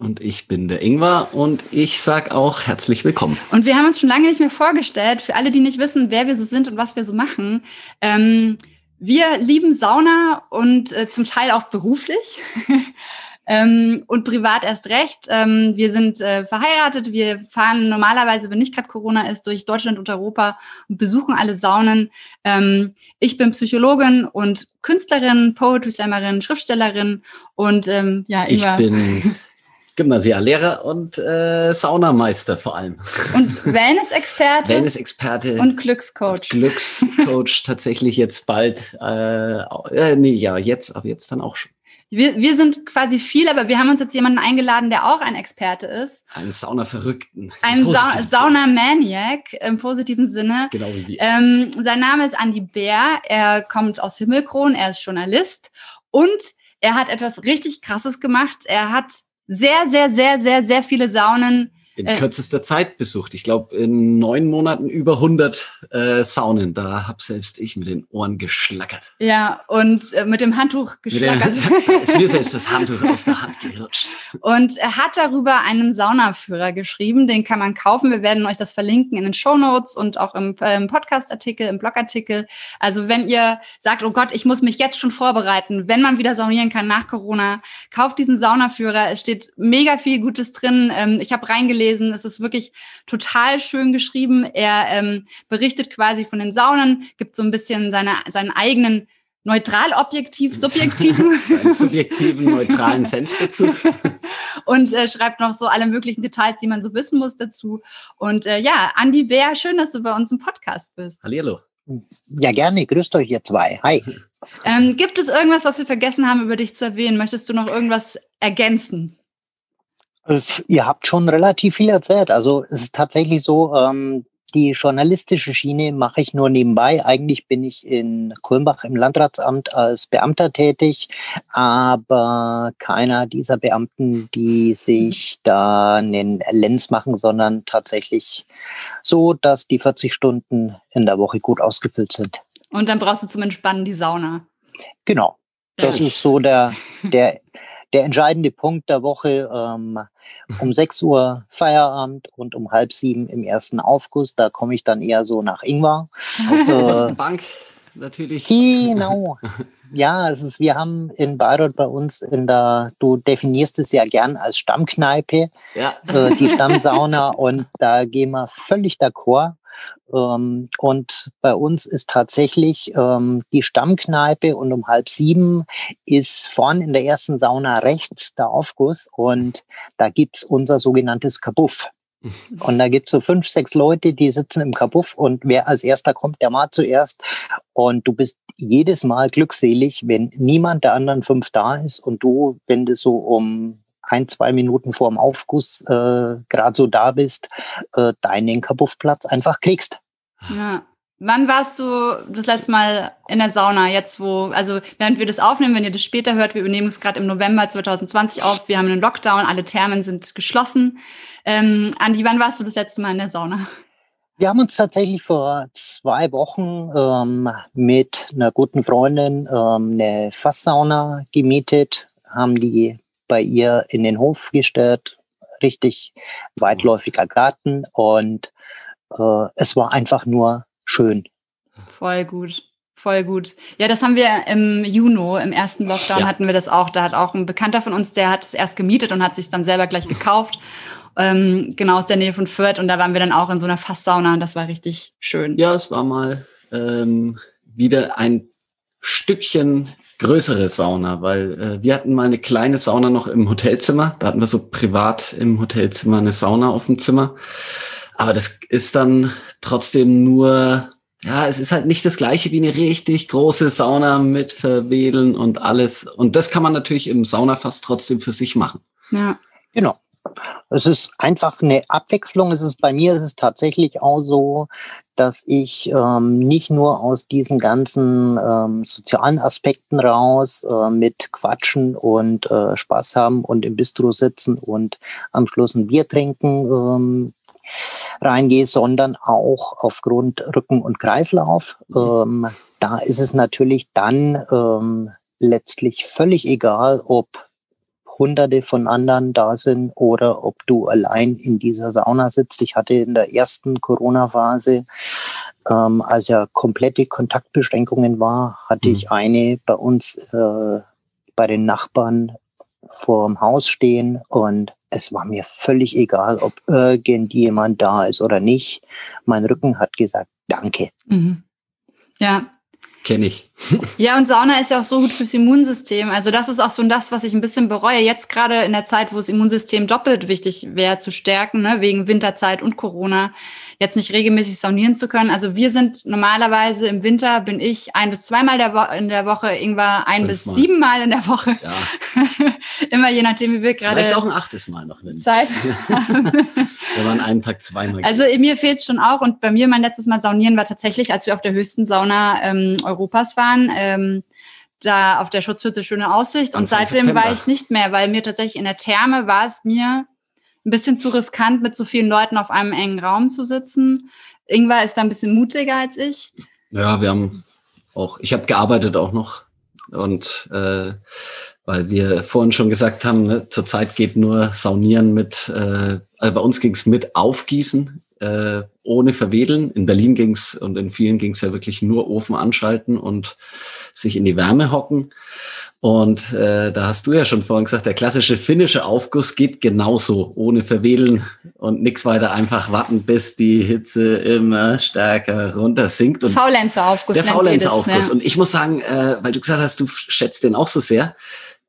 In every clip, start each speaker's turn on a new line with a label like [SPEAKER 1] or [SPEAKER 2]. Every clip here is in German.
[SPEAKER 1] Und ich bin der Ingwer und ich sag auch herzlich willkommen.
[SPEAKER 2] Und wir haben uns schon lange nicht mehr vorgestellt, für alle, die nicht wissen, wer wir so sind und was wir so machen. Ähm, wir lieben Sauna und äh, zum Teil auch beruflich. ähm, und privat erst recht. Ähm, wir sind äh, verheiratet. Wir fahren normalerweise, wenn nicht gerade Corona ist, durch Deutschland und Europa und besuchen alle Saunen. Ähm, ich bin Psychologin und Künstlerin, Poetry Slammerin, Schriftstellerin und ähm, ja,
[SPEAKER 1] ich bin Gymnasiallehrer und äh, Saunameister vor allem.
[SPEAKER 2] Und Wellness-Experte.
[SPEAKER 1] Wellness-Experte.
[SPEAKER 2] Und Glückscoach.
[SPEAKER 1] Glückscoach tatsächlich jetzt bald. Äh, äh, nee, ja, jetzt, aber jetzt dann auch schon.
[SPEAKER 2] Wir, wir sind quasi viel, aber wir haben uns jetzt jemanden eingeladen, der auch ein Experte ist.
[SPEAKER 1] Ein Sauna-Verrückten.
[SPEAKER 2] Ein Sa Sauna-Maniac im positiven Sinne.
[SPEAKER 1] Genau wie wir.
[SPEAKER 2] Ähm, sein Name ist Andy Bär. Er kommt aus Himmelkron. Er ist Journalist. Und er hat etwas richtig Krasses gemacht. Er hat sehr, sehr, sehr, sehr, sehr viele Saunen
[SPEAKER 1] in äh, kürzester Zeit besucht. Ich glaube, in neun Monaten über 100 äh, Saunen. Da habe selbst ich mit den Ohren geschlackert.
[SPEAKER 2] Ja, und äh, mit dem Handtuch geschlackert.
[SPEAKER 1] Der, ist mir selbst das Handtuch aus der Hand gerutscht.
[SPEAKER 2] Und er hat darüber einen Saunaführer geschrieben. Den kann man kaufen. Wir werden euch das verlinken in den Show Notes und auch im, im Podcast-Artikel, im Blogartikel. Also wenn ihr sagt, oh Gott, ich muss mich jetzt schon vorbereiten, wenn man wieder saunieren kann nach Corona, kauft diesen Saunaführer. Es steht mega viel Gutes drin. Ähm, ich habe reingelesen, gelesen. Es ist wirklich total schön geschrieben. Er ähm, berichtet quasi von den Saunen, gibt so ein bisschen seine, seinen eigenen neutral objektiv, subjektiven.
[SPEAKER 1] subjektiven, neutralen Senf dazu.
[SPEAKER 2] und äh, schreibt noch so alle möglichen Details, die man so wissen muss dazu. Und äh, ja, Andi Bär, schön, dass du bei uns im Podcast bist.
[SPEAKER 1] Hallihallo.
[SPEAKER 3] Ja, gerne. Grüßt euch ihr zwei. Hi.
[SPEAKER 2] Ähm, gibt es irgendwas, was wir vergessen haben, über dich zu erwähnen? Möchtest du noch irgendwas ergänzen?
[SPEAKER 3] Äh, ihr habt schon relativ viel erzählt. Also es ist tatsächlich so, ähm, die journalistische Schiene mache ich nur nebenbei. Eigentlich bin ich in Kulmbach im Landratsamt als Beamter tätig, aber keiner dieser Beamten, die sich da einen Lenz machen, sondern tatsächlich so, dass die 40 Stunden in der Woche gut ausgefüllt sind.
[SPEAKER 2] Und dann brauchst du zum Entspannen die Sauna.
[SPEAKER 3] Genau. Das ist so der, der der entscheidende Punkt der Woche. Ähm, um 6 Uhr Feierabend und um halb sieben im ersten Aufguss. Da komme ich dann eher so nach Ingwer.
[SPEAKER 1] Auf der äh, Bank natürlich.
[SPEAKER 3] Genau. Ja, es ist, wir haben in Bayreuth bei uns in der, du definierst es ja gern als Stammkneipe, ja. äh, die Stammsauna und da gehen wir völlig d'accord. Ähm, und bei uns ist tatsächlich ähm, die Stammkneipe und um halb sieben ist vorn in der ersten Sauna rechts der Aufguss und da gibt's unser sogenanntes Kabuff. Und da gibt's so fünf, sechs Leute, die sitzen im Kabuff und wer als erster kommt, der mal zuerst. Und du bist jedes Mal glückselig, wenn niemand der anderen fünf da ist und du, wenn du so um ein, zwei Minuten vor dem Aufguss äh, gerade so da bist, äh, deinen Kapuffplatz einfach kriegst.
[SPEAKER 2] Ja. Wann warst du das letzte Mal in der Sauna? Jetzt, wo, also während wir das aufnehmen, wenn ihr das später hört, wir übernehmen es gerade im November 2020 auf, wir haben einen Lockdown, alle Thermen sind geschlossen. Ähm, Andi, wann warst du das letzte Mal in der Sauna?
[SPEAKER 3] Wir haben uns tatsächlich vor zwei Wochen ähm, mit einer guten Freundin ähm, eine Fasssauna gemietet, haben die bei ihr in den Hof gestellt, richtig weitläufiger Garten und äh, es war einfach nur schön.
[SPEAKER 2] Voll gut. Voll gut. Ja, das haben wir im Juni, im ersten Lockdown ja. hatten wir das auch. Da hat auch ein Bekannter von uns, der hat es erst gemietet und hat sich dann selber gleich gekauft. ähm, genau aus der Nähe von Fürth. Und da waren wir dann auch in so einer Fasssauna und das war richtig schön.
[SPEAKER 1] Ja, es war mal ähm, wieder ein Stückchen größere Sauna, weil äh, wir hatten mal eine kleine Sauna noch im Hotelzimmer. Da hatten wir so privat im Hotelzimmer eine Sauna auf dem Zimmer. Aber das ist dann trotzdem nur, ja, es ist halt nicht das gleiche wie eine richtig große Sauna mit Verwedeln und alles. Und das kann man natürlich im Saunafass trotzdem für sich machen.
[SPEAKER 3] Ja. Genau. Es ist einfach eine Abwechslung. Es ist bei mir ist es tatsächlich auch so, dass ich ähm, nicht nur aus diesen ganzen ähm, sozialen Aspekten raus äh, mit Quatschen und äh, Spaß haben und im Bistro sitzen und am Schluss ein Bier trinken ähm, reingehe, sondern auch aufgrund Rücken- und Kreislauf. Ähm, da ist es natürlich dann ähm, letztlich völlig egal, ob hunderte von anderen da sind oder ob du allein in dieser Sauna sitzt. Ich hatte in der ersten Corona-Phase, ähm, als ja komplette Kontaktbeschränkungen war, hatte mhm. ich eine bei uns äh, bei den Nachbarn vor dem Haus stehen und es war mir völlig egal, ob irgendjemand da ist oder nicht. Mein Rücken hat gesagt, danke. Mhm.
[SPEAKER 2] Ja,
[SPEAKER 1] Kenne ich.
[SPEAKER 2] ja, und Sauna ist ja auch so gut fürs Immunsystem. Also das ist auch so das, was ich ein bisschen bereue. Jetzt gerade in der Zeit, wo das Immunsystem doppelt wichtig wäre zu stärken, ne, wegen Winterzeit und Corona, jetzt nicht regelmäßig saunieren zu können. Also wir sind normalerweise im Winter, bin ich ein bis zweimal der in der Woche, Ingwer ein Fünfmal. bis siebenmal in der Woche. Ja. Immer je nachdem, wie wir gerade.
[SPEAKER 1] Vielleicht auch ein achtes Mal noch. Zeit wir waren einen Tag zweimal.
[SPEAKER 2] Also mir fehlt es schon auch. Und bei mir mein letztes Mal saunieren war tatsächlich, als wir auf der höchsten Sauna ähm, Europas waren. Ähm, da auf der Schutzhütte schöne Aussicht. Und seitdem September. war ich nicht mehr, weil mir tatsächlich in der Therme war es mir ein bisschen zu riskant, mit so vielen Leuten auf einem engen Raum zu sitzen. Ingwer ist da ein bisschen mutiger als ich.
[SPEAKER 1] Ja, wir haben auch, ich habe gearbeitet auch noch und äh, weil wir vorhin schon gesagt haben, ne, zurzeit geht nur Saunieren mit, äh, also bei uns ging es mit Aufgießen, äh, ohne Verwedeln. In Berlin ging es und in vielen ging es ja wirklich nur Ofen anschalten und sich in die Wärme hocken. Und äh, da hast du ja schon vorhin gesagt, der klassische finnische Aufguss geht genauso, ohne Verwedeln und nichts weiter, einfach warten, bis die Hitze immer stärker runter sinkt. Und
[SPEAKER 2] Faulenzer Aufguss.
[SPEAKER 1] Der Faulenzer Aufguss. Ja. Und ich muss sagen, äh, weil du gesagt hast, du schätzt den auch so sehr.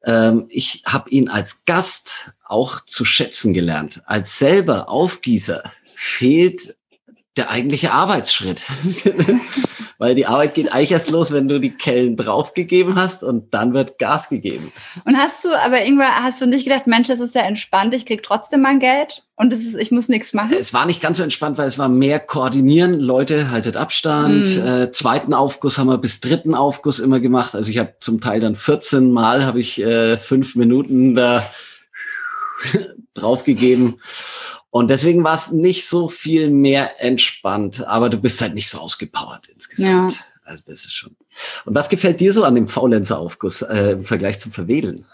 [SPEAKER 1] Ähm, ich habe ihn als Gast auch zu schätzen gelernt. Als selber Aufgießer fehlt der eigentliche Arbeitsschritt. Weil die Arbeit geht eigentlich erst los, wenn du die Kellen draufgegeben hast und dann wird Gas gegeben.
[SPEAKER 2] Und hast du, aber irgendwann hast du nicht gedacht, Mensch, das ist ja entspannt, ich krieg trotzdem mein Geld und ist, ich muss nichts machen?
[SPEAKER 1] Es war nicht ganz so entspannt, weil es war mehr koordinieren. Leute, haltet Abstand. Mhm. Äh, zweiten Aufguss haben wir bis dritten Aufguss immer gemacht. Also ich habe zum Teil dann 14 Mal habe ich äh, fünf Minuten da draufgegeben. Und deswegen war es nicht so viel mehr entspannt, aber du bist halt nicht so ausgepowert insgesamt. Ja. Also das ist schon. Und was gefällt dir so an dem Faulenzer-Aufguss äh, im Vergleich zum Verwedeln?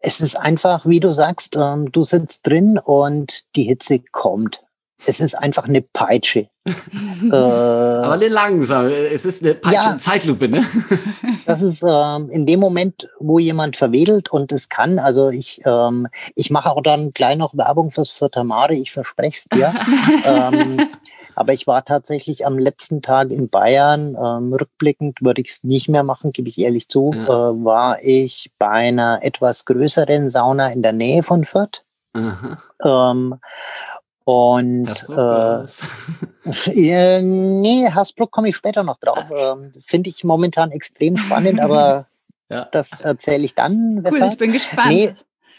[SPEAKER 3] Es ist einfach, wie du sagst, ähm, du sitzt drin und die Hitze kommt. Es ist einfach eine Peitsche.
[SPEAKER 1] äh, Aber eine langsame. Es ist eine Peitsche ja, Zeitlupe, ne?
[SPEAKER 3] das ist ähm, in dem Moment, wo jemand verwedelt und es kann. Also ich, ähm, ich mache auch dann gleich noch Werbung fürs Vierter Mare. Ich verspreche es dir. ähm, aber ich war tatsächlich am letzten Tag in Bayern. Ähm, rückblickend würde ich es nicht mehr machen, gebe ich ehrlich zu. Ja. Äh, war ich bei einer etwas größeren Sauna in der Nähe von Fürth. Ähm, und Hasbrook, äh, nee, Hasbrook komme ich später noch drauf. Ähm, Finde ich momentan extrem spannend, aber ja. das erzähle ich dann.
[SPEAKER 2] Cool, ich bin gespannt. Nee,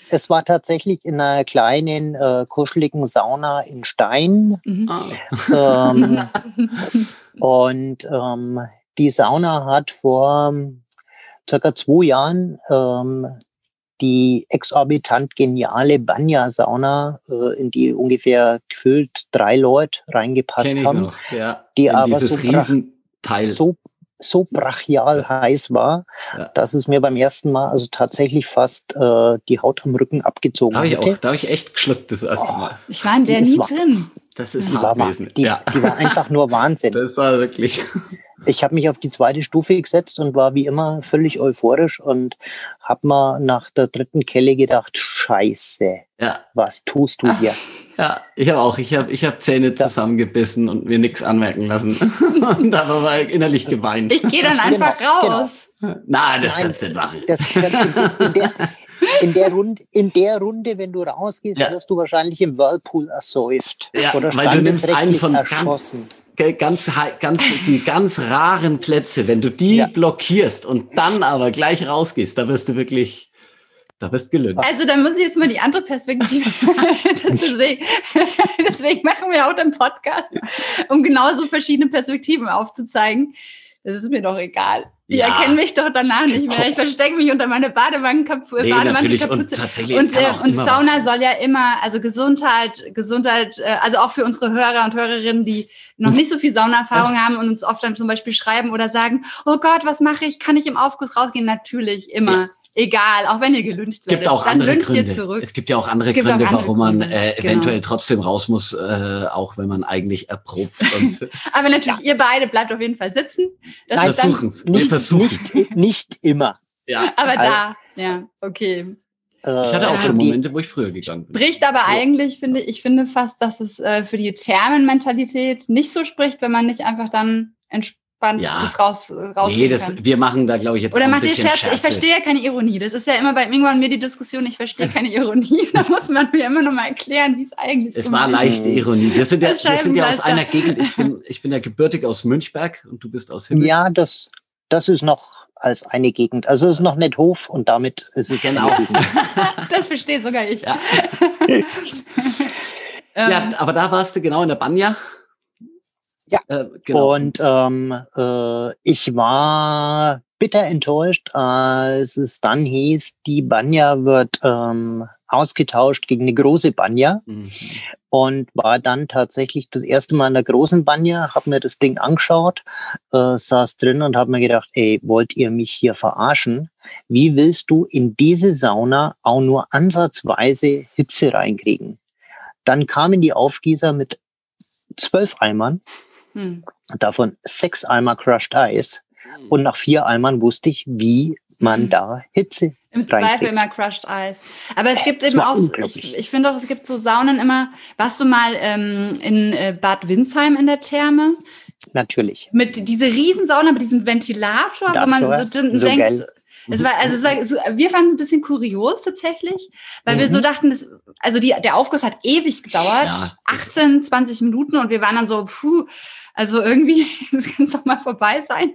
[SPEAKER 3] es war tatsächlich in einer kleinen, äh, kuscheligen Sauna in Stein. Mhm. Ah. Ähm, und ähm, die Sauna hat vor circa zwei Jahren ähm, die exorbitant geniale Banya-Sauna, äh, in die ungefähr gefüllt drei Leute reingepasst haben, noch, ja. die in aber so, Riesenteil. so so brachial heiß war, ja. dass es mir beim ersten Mal also tatsächlich fast äh, die Haut am Rücken abgezogen
[SPEAKER 1] hat. Da habe ich echt geschluckt das erste oh, Mal.
[SPEAKER 2] Ich war in der nie drin.
[SPEAKER 1] Das ist die hart
[SPEAKER 3] war, die, ja. die war einfach nur Wahnsinn.
[SPEAKER 1] Das war wirklich.
[SPEAKER 3] Ich habe mich auf die zweite Stufe gesetzt und war wie immer völlig euphorisch und habe mal nach der dritten Kelle gedacht, scheiße, ja. was tust du hier?
[SPEAKER 1] Ja, ich habe auch. Ich habe ich hab Zähne zusammengebissen und mir nichts anmerken lassen. und habe aber innerlich geweint.
[SPEAKER 2] Ich gehe dann einfach genau, genau. raus.
[SPEAKER 1] Genau. Na, das Nein, kannst du nicht machen. Das,
[SPEAKER 3] in, der, in, der Runde, in der Runde, wenn du rausgehst, ja. wirst du wahrscheinlich im Whirlpool ersäuft.
[SPEAKER 1] Ja, oder weil du nimmst einen von erschossen. Ganz, ganz, die ganz raren Plätze, wenn du die ja. blockierst und dann aber gleich rausgehst, da wirst du wirklich Da bist gelüncht.
[SPEAKER 2] Also da muss ich jetzt mal die andere Perspektive. deswegen, deswegen machen wir auch den Podcast, um genauso verschiedene Perspektiven aufzuzeigen. Das ist mir doch egal. Die ja. erkennen mich doch danach nicht mehr. Ich verstecke mich unter meine Badewannenkapuze.
[SPEAKER 1] Nee, Badewandenkapuze. Und, tatsächlich,
[SPEAKER 2] und, äh, und Sauna was. soll ja immer, also Gesundheit, Gesundheit, äh, also auch für unsere Hörer und Hörerinnen, die noch nicht so viel Saunaerfahrung haben und uns oft dann zum Beispiel schreiben oder sagen, oh Gott, was mache ich? Kann ich im Aufguss rausgehen? Natürlich, immer. Ja. Egal, auch wenn ihr gelünscht werdet.
[SPEAKER 1] Gibt auch dann andere Gründe. zurück. Es gibt ja auch andere Gründe, auch andere warum man äh, genau. eventuell trotzdem raus muss, äh, auch wenn man eigentlich erprobt.
[SPEAKER 2] Aber natürlich, ja. ihr beide bleibt auf jeden Fall sitzen.
[SPEAKER 1] Das Nein, versuchen es. Wir versuchen
[SPEAKER 3] nicht, nicht immer.
[SPEAKER 2] Ja. Aber da, ja, okay.
[SPEAKER 1] Ich hatte auch schon Momente, wo ich früher gegangen bin.
[SPEAKER 2] Spricht aber ja. eigentlich, finde ich, finde fast, dass es äh, für die Thermenmentalität nicht so spricht, wenn man nicht einfach dann entspannt ja. das raus, raus
[SPEAKER 1] Nee, das, wir machen da, glaube ich, jetzt
[SPEAKER 2] Oder macht ihr Scherze? Scherze? Ich verstehe ja keine Ironie. Das ist ja immer bei und mir die Diskussion, ich verstehe keine Ironie. da muss man mir immer noch mal erklären, wie es eigentlich ist.
[SPEAKER 1] Es war leichte Ironie. Wir sind ja, wir sind ja aus einer Gegend, ich bin, ich bin ja gebürtig aus Münchberg und du bist aus Himmel.
[SPEAKER 3] Ja, das, das ist noch als eine Gegend. Also es ist noch nicht Hof und damit ist es genau.
[SPEAKER 2] das verstehe sogar ich. Ja.
[SPEAKER 1] ja, aber da warst du genau in der Banja.
[SPEAKER 3] Ja, äh, genau. und ähm, äh, ich war bitter enttäuscht, als es dann hieß, die Banja wird ähm, ausgetauscht gegen eine große Banja. Mhm und war dann tatsächlich das erste Mal in der großen Banja, habe mir das Ding angeschaut, äh, saß drin und habe mir gedacht, ey, wollt ihr mich hier verarschen? Wie willst du in diese Sauna auch nur ansatzweise Hitze reinkriegen? Dann kamen die Aufgießer mit zwölf Eimern, hm. davon sechs Eimer Crushed Ice. Und nach vier Eimern wusste ich, wie man da Hitze
[SPEAKER 2] im Zweifel immer Crushed Ice. Aber es gibt eben auch, ich, ich finde auch, es gibt so Saunen immer. Warst du mal ähm, in äh, Bad Windsheim in der Therme?
[SPEAKER 3] Natürlich.
[SPEAKER 2] Mit dieser Riesensauna, mit diesem Ventilator, wo man so, so denkt, geil. Es war, also es war so, wir fanden es ein bisschen kurios tatsächlich, weil mhm. wir so mhm. dachten, das, also die, der Aufguss hat ewig gedauert, ja, 18, 20 Minuten und wir waren dann so, puh, also irgendwie, das kann doch mal vorbei sein.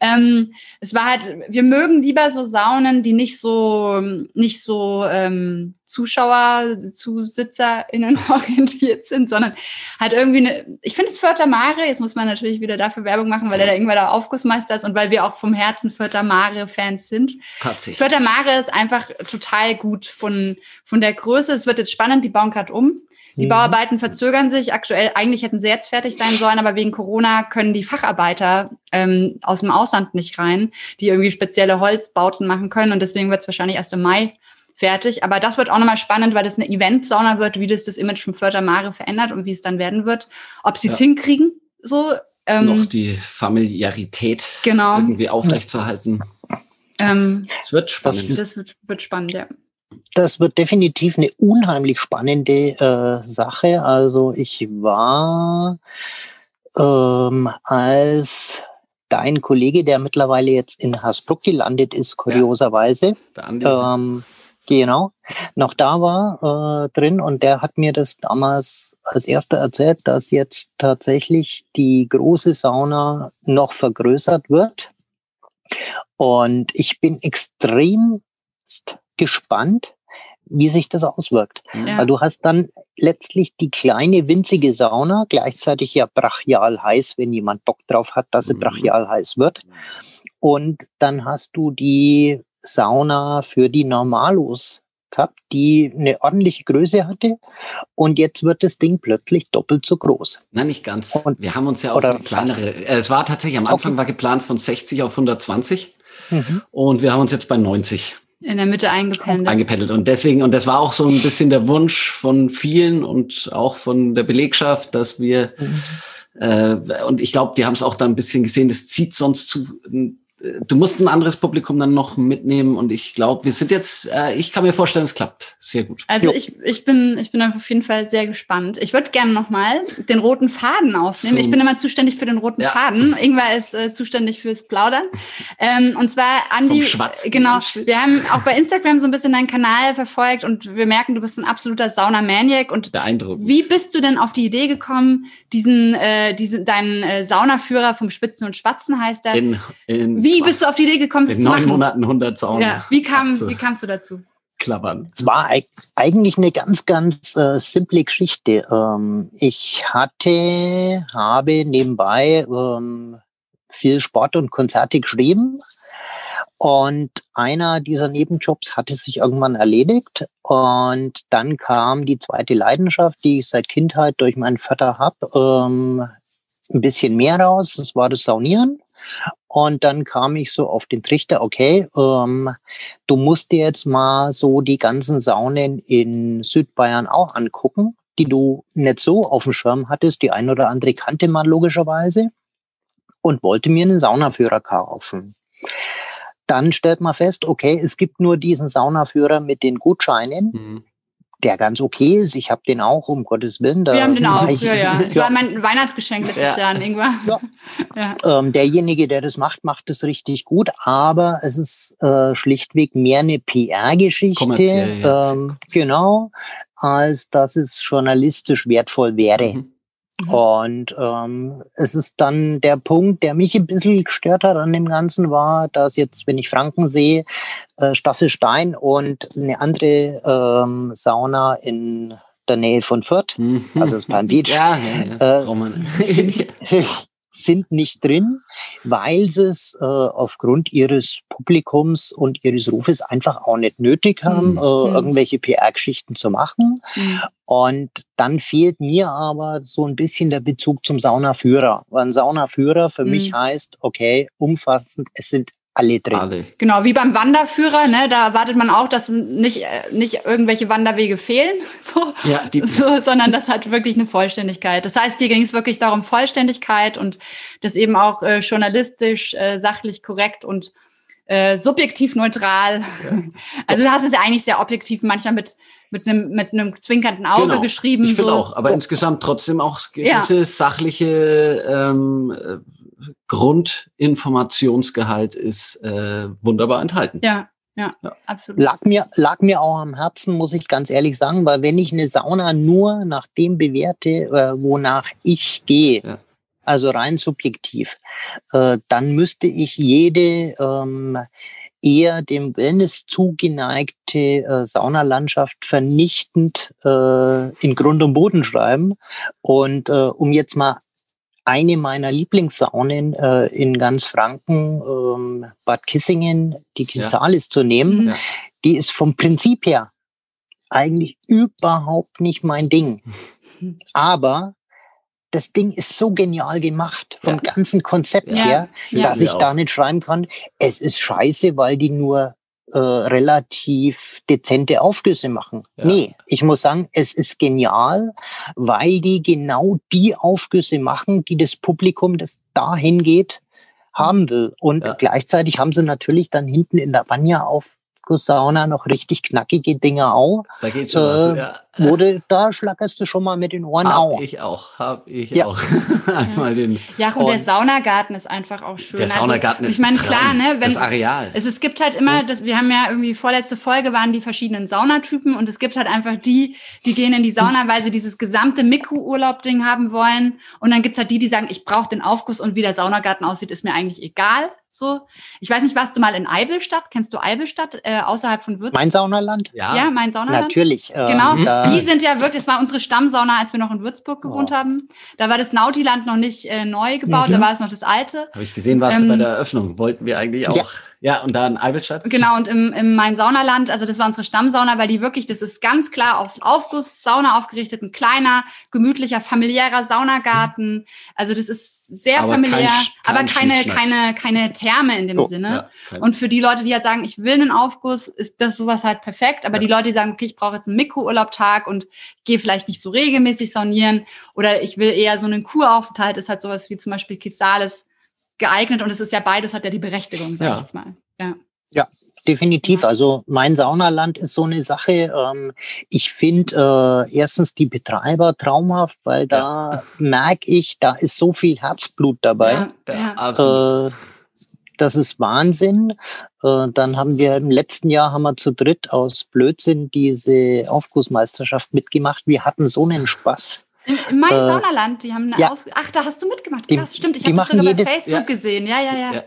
[SPEAKER 2] Ähm, es war halt, wir mögen lieber so Saunen, die nicht so, nicht so ähm, Zuschauer, ZusitzerInnen orientiert sind, sondern halt irgendwie eine, ich finde es Förter Mare, jetzt muss man natürlich wieder dafür Werbung machen, weil er da irgendwann der Aufgussmeister ist und weil wir auch vom Herzen Förter Mare-Fans sind.
[SPEAKER 1] Tatsächlich.
[SPEAKER 2] Förter Mare ist einfach total gut von, von der Größe. Es wird jetzt spannend, die bauen gerade um. Die mhm. Bauarbeiten verzögern sich. Aktuell, eigentlich hätten sie jetzt fertig sein sollen, aber wegen Corona können die Facharbeiter ähm, aus dem Ausland nicht rein, die irgendwie spezielle Holzbauten machen können. Und deswegen wird es wahrscheinlich erst im Mai fertig. Aber das wird auch nochmal spannend, weil das eine Event-Sauna wird, wie das das Image von Förder Mare verändert und wie es dann werden wird. Ob sie es ja. hinkriegen, so.
[SPEAKER 1] Ähm, Noch die Familiarität genau. irgendwie aufrechtzuerhalten. Ähm, es wird spannend.
[SPEAKER 2] Das wird, wird spannend, ja
[SPEAKER 3] das wird definitiv eine unheimlich spannende äh, Sache. Also ich war ähm, als dein Kollege, der mittlerweile jetzt in Hasbruck gelandet ist, kurioserweise. Ja, ähm, genau, noch da war äh, drin und der hat mir das damals als erster erzählt, dass jetzt tatsächlich die große Sauna noch vergrößert wird. Und ich bin extrem gespannt, wie sich das auswirkt. Ja. Weil du hast dann letztlich die kleine winzige Sauna, gleichzeitig ja brachial heiß, wenn jemand Bock drauf hat, dass sie mhm. brachial heiß wird. Und dann hast du die Sauna für die Normalos gehabt, die eine ordentliche Größe hatte. Und jetzt wird das Ding plötzlich doppelt so groß.
[SPEAKER 1] Nein, nicht ganz. Und, wir haben uns ja auch eine kleinere. Äh, es war tatsächlich am Anfang war geplant von 60 auf 120. Mhm. Und wir haben uns jetzt bei 90
[SPEAKER 2] in der Mitte eingependelt.
[SPEAKER 1] Eingependelt. Und deswegen, und das war auch so ein bisschen der Wunsch von vielen und auch von der Belegschaft, dass wir, mhm. äh, und ich glaube, die haben es auch da ein bisschen gesehen, das zieht sonst zu, du musst ein anderes Publikum dann noch mitnehmen und ich glaube, wir sind jetzt, äh, ich kann mir vorstellen, es klappt sehr gut.
[SPEAKER 2] Also ich, ich bin, ich bin auf jeden Fall sehr gespannt. Ich würde gerne nochmal den roten Faden aufnehmen. So. Ich bin immer zuständig für den roten ja. Faden. Ingwer ist äh, zuständig fürs Plaudern. Ähm, und zwar Andi, genau. Wir haben auch bei Instagram so ein bisschen deinen Kanal verfolgt und wir merken, du bist ein absoluter Sauna-Maniac und
[SPEAKER 1] beeindruckend.
[SPEAKER 2] Wie bist du denn auf die Idee gekommen, diesen, äh, diesen deinen äh, Saunaführer vom Spitzen und Spatzen heißt er?
[SPEAKER 1] In, in
[SPEAKER 2] wie wie bist du auf die Idee gekommen,
[SPEAKER 1] das In neun Monaten 100 Saunen. Ja,
[SPEAKER 2] wie, kam, wie kamst du dazu?
[SPEAKER 1] klappern.
[SPEAKER 3] Es war eigentlich eine ganz, ganz äh, simple Geschichte. Ähm, ich hatte, habe nebenbei ähm, viel Sport und Konzerte geschrieben. Und einer dieser Nebenjobs hatte sich irgendwann erledigt. Und dann kam die zweite Leidenschaft, die ich seit Kindheit durch meinen Vater habe, ähm, ein bisschen mehr raus. Das war das Saunieren. Und dann kam ich so auf den Trichter, okay, ähm, du musst dir jetzt mal so die ganzen Saunen in Südbayern auch angucken, die du nicht so auf dem Schirm hattest. Die ein oder andere kannte man logischerweise und wollte mir einen Saunaführer kaufen. Dann stellt man fest, okay, es gibt nur diesen Saunaführer mit den Gutscheinen. Mhm der ganz okay ist. Ich habe den auch, um Gottes Willen.
[SPEAKER 2] Wir haben den auch, ich, ja, ja. Das ja. war mein Weihnachtsgeschenk letztes ja. Jahr an Ingwer.
[SPEAKER 3] Ja. ja. Ähm, derjenige, der das macht, macht das richtig gut, aber es ist äh, schlichtweg mehr eine PR-Geschichte, ähm, genau, als dass es journalistisch wertvoll wäre. Mhm. Mhm. Und ähm, es ist dann der Punkt, der mich ein bisschen gestört hat an dem Ganzen, war, dass jetzt, wenn ich Franken sehe, äh, Staffelstein und eine andere ähm, Sauna in der Nähe von Fürth, mhm. also das Palm Beach, ja, ja, ja. Äh, sind, sind nicht drin, weil sie es äh, aufgrund ihres Publikums und ihres Rufes einfach auch nicht nötig haben, mhm. äh, mhm. irgendwelche PR-Geschichten zu machen. Mhm. Und dann fehlt mir aber so ein bisschen der Bezug zum Saunaführer. Ein Saunaführer für mhm. mich heißt, okay, umfassend, es sind alle drin. Alle.
[SPEAKER 2] Genau, wie beim Wanderführer, ne, da erwartet man auch, dass nicht, äh, nicht irgendwelche Wanderwege fehlen, so, ja, so, sondern das hat wirklich eine Vollständigkeit. Das heißt, hier ging es wirklich darum, Vollständigkeit und das eben auch äh, journalistisch, äh, sachlich korrekt und äh, subjektiv neutral. Ja. Also du hast es ja eigentlich sehr objektiv, manchmal mit mit einem mit einem zwinkernden Auge genau. geschrieben.
[SPEAKER 1] Ich finde so. auch, aber oh. insgesamt trotzdem auch gewisse ja. sachliche ähm, Grundinformationsgehalt ist äh, wunderbar enthalten.
[SPEAKER 2] Ja, ja, ja, absolut.
[SPEAKER 3] Lag mir, lag mir auch am Herzen, muss ich ganz ehrlich sagen, weil wenn ich eine Sauna nur nach dem bewerte, äh, wonach ich gehe, ja. also rein subjektiv, äh, dann müsste ich jede ähm, eher dem Wellness zugeneigte äh, Saunalandschaft vernichtend äh, in Grund und Boden schreiben. Und äh, um jetzt mal eine meiner Lieblingssaunen äh, in ganz Franken, ähm, Bad Kissingen, die Kisalis ja. zu nehmen, ja. die ist vom Prinzip her eigentlich überhaupt nicht mein Ding. Aber das Ding ist so genial gemacht, vom ja. ganzen Konzept ja. her, dass ich da nicht schreiben kann, es ist scheiße, weil die nur äh, relativ dezente Aufgüsse machen. Ja. Nee, ich muss sagen, es ist genial, weil die genau die Aufgüsse machen, die das Publikum, das dahin geht, haben will. Und ja. gleichzeitig haben sie natürlich dann hinten in der Banja auf Sauna noch richtig knackige Dinger auch.
[SPEAKER 1] Da geht schon äh, was, ja.
[SPEAKER 3] Wurde, da schlackerst du schon mal mit den Ohren
[SPEAKER 1] hab
[SPEAKER 3] auch.
[SPEAKER 1] Ich auch, hab ich ja. auch. Einmal den
[SPEAKER 2] ja, und der Saunagarten ist einfach auch schön.
[SPEAKER 1] Der also, Saunagarten
[SPEAKER 2] also, ist Ich meine, klar, ne,
[SPEAKER 1] wenn, das Areal.
[SPEAKER 2] Es, es gibt halt immer, das, wir haben ja irgendwie vorletzte Folge waren die verschiedenen Saunatypen und es gibt halt einfach die, die gehen in die Sauna, weil sie dieses gesamte Mikrourlaub-Ding haben wollen. Und dann gibt's halt die, die sagen, ich brauche den Aufguss und wie der Saunagarten aussieht, ist mir eigentlich egal. So, ich weiß nicht, warst du mal in Eibelstadt? Kennst du Eibelstadt äh, außerhalb von Würzburg?
[SPEAKER 3] Mein Saunaland?
[SPEAKER 2] Ja, ja mein Saunaland.
[SPEAKER 3] Natürlich.
[SPEAKER 2] Ähm, genau. Die sind ja wirklich, das war unsere Stammsauna, als wir noch in Würzburg gewohnt oh. haben. Da war das Nautiland noch nicht äh, neu gebaut, mhm. da war es noch das alte.
[SPEAKER 1] Habe ich gesehen, warst ähm, du bei der Eröffnung. Wollten wir eigentlich auch. Ja, ja und da in Eibelstadt?
[SPEAKER 2] Genau, und im, im Mein Saunaland, also das war unsere Stammsauna, weil die wirklich, das ist ganz klar auf Aufguss, Sauna aufgerichtet, ein kleiner, gemütlicher, familiärer Saunagarten. Also das ist sehr aber familiär, kein, kein aber keine, keine, keine Therme in dem oh, Sinne. Ja, und für die Leute, die halt sagen, ich will einen Aufguss, ist das sowas halt perfekt. Aber ja. die Leute, die sagen, okay, ich brauche jetzt einen Mikrourlaubtag und gehe vielleicht nicht so regelmäßig saunieren oder ich will eher so einen Kuraufenthalt, ist halt sowas wie zum Beispiel Kisales geeignet. Und es ist ja beides, hat ja die Berechtigung, sag ja. ich jetzt mal. Ja.
[SPEAKER 3] Ja, definitiv. Also mein Saunaland ist so eine Sache. Ähm, ich finde äh, erstens die Betreiber traumhaft, weil da ja. merke ich, da ist so viel Herzblut dabei. Ja, ja. Äh, das ist Wahnsinn. Äh, dann haben wir im letzten Jahr haben wir zu dritt aus Blödsinn diese Aufgussmeisterschaft mitgemacht. Wir hatten so einen Spaß.
[SPEAKER 2] In, in meinem äh, Saunaland, die haben eine ja. Aus Ach, da hast du mitgemacht. Krass, die, stimmt. Ich habe das sogar bei Facebook gesehen. Ja, ja, ja.